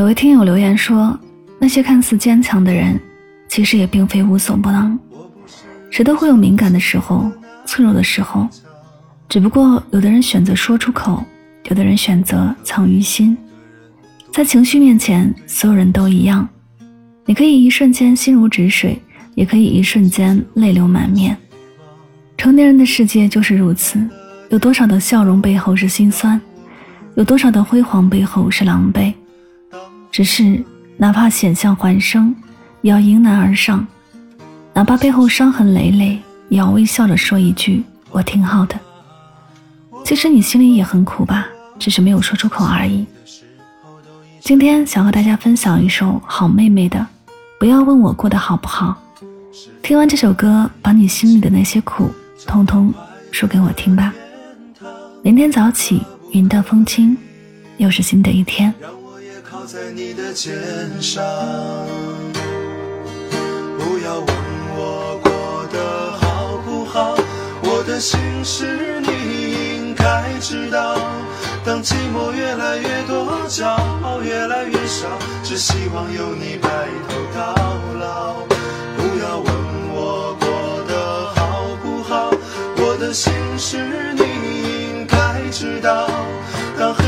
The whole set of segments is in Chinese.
有位听友留言说：“那些看似坚强的人，其实也并非无所不能。谁都会有敏感的时候，脆弱的时候，只不过有的人选择说出口，有的人选择藏于心。在情绪面前，所有人都一样。你可以一瞬间心如止水，也可以一瞬间泪流满面。成年人的世界就是如此，有多少的笑容背后是心酸，有多少的辉煌背后是狼狈。”只是，哪怕险象环生，也要迎难而上；哪怕背后伤痕累累，也要微笑着说一句“我挺好的”。其实你心里也很苦吧，只是没有说出口而已。今天想和大家分享一首好妹妹的《不要问我过得好不好》。听完这首歌，把你心里的那些苦，通通说给我听吧。明天早起，云淡风轻，又是新的一天。在你的肩上，不要问我过得好不好，我的心事你应该知道。当寂寞越来越多，骄傲越来越少，只希望有你白头到老。不要问我过得好不好，我的心事你应该知道。当黑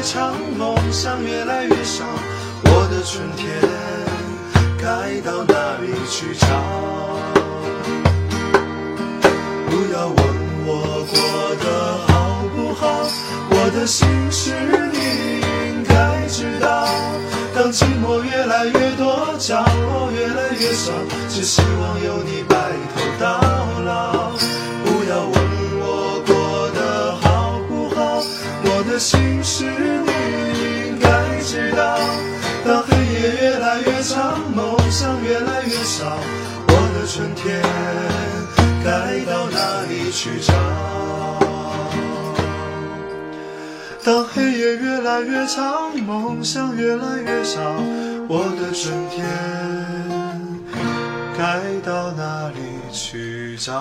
黑夜越来越长，梦想越来越少，我的春天该到哪里去找？不要问我过得好不好，我的心事你应该知道。当寂寞越来越多，角落越来越少，只希望有你白头到老。不要问我过得好不好，我的。心事越来越长，梦想越来越少，我的春天该到哪里去找？当黑夜越来越长，梦想越来越少，我的春天该到哪里去找？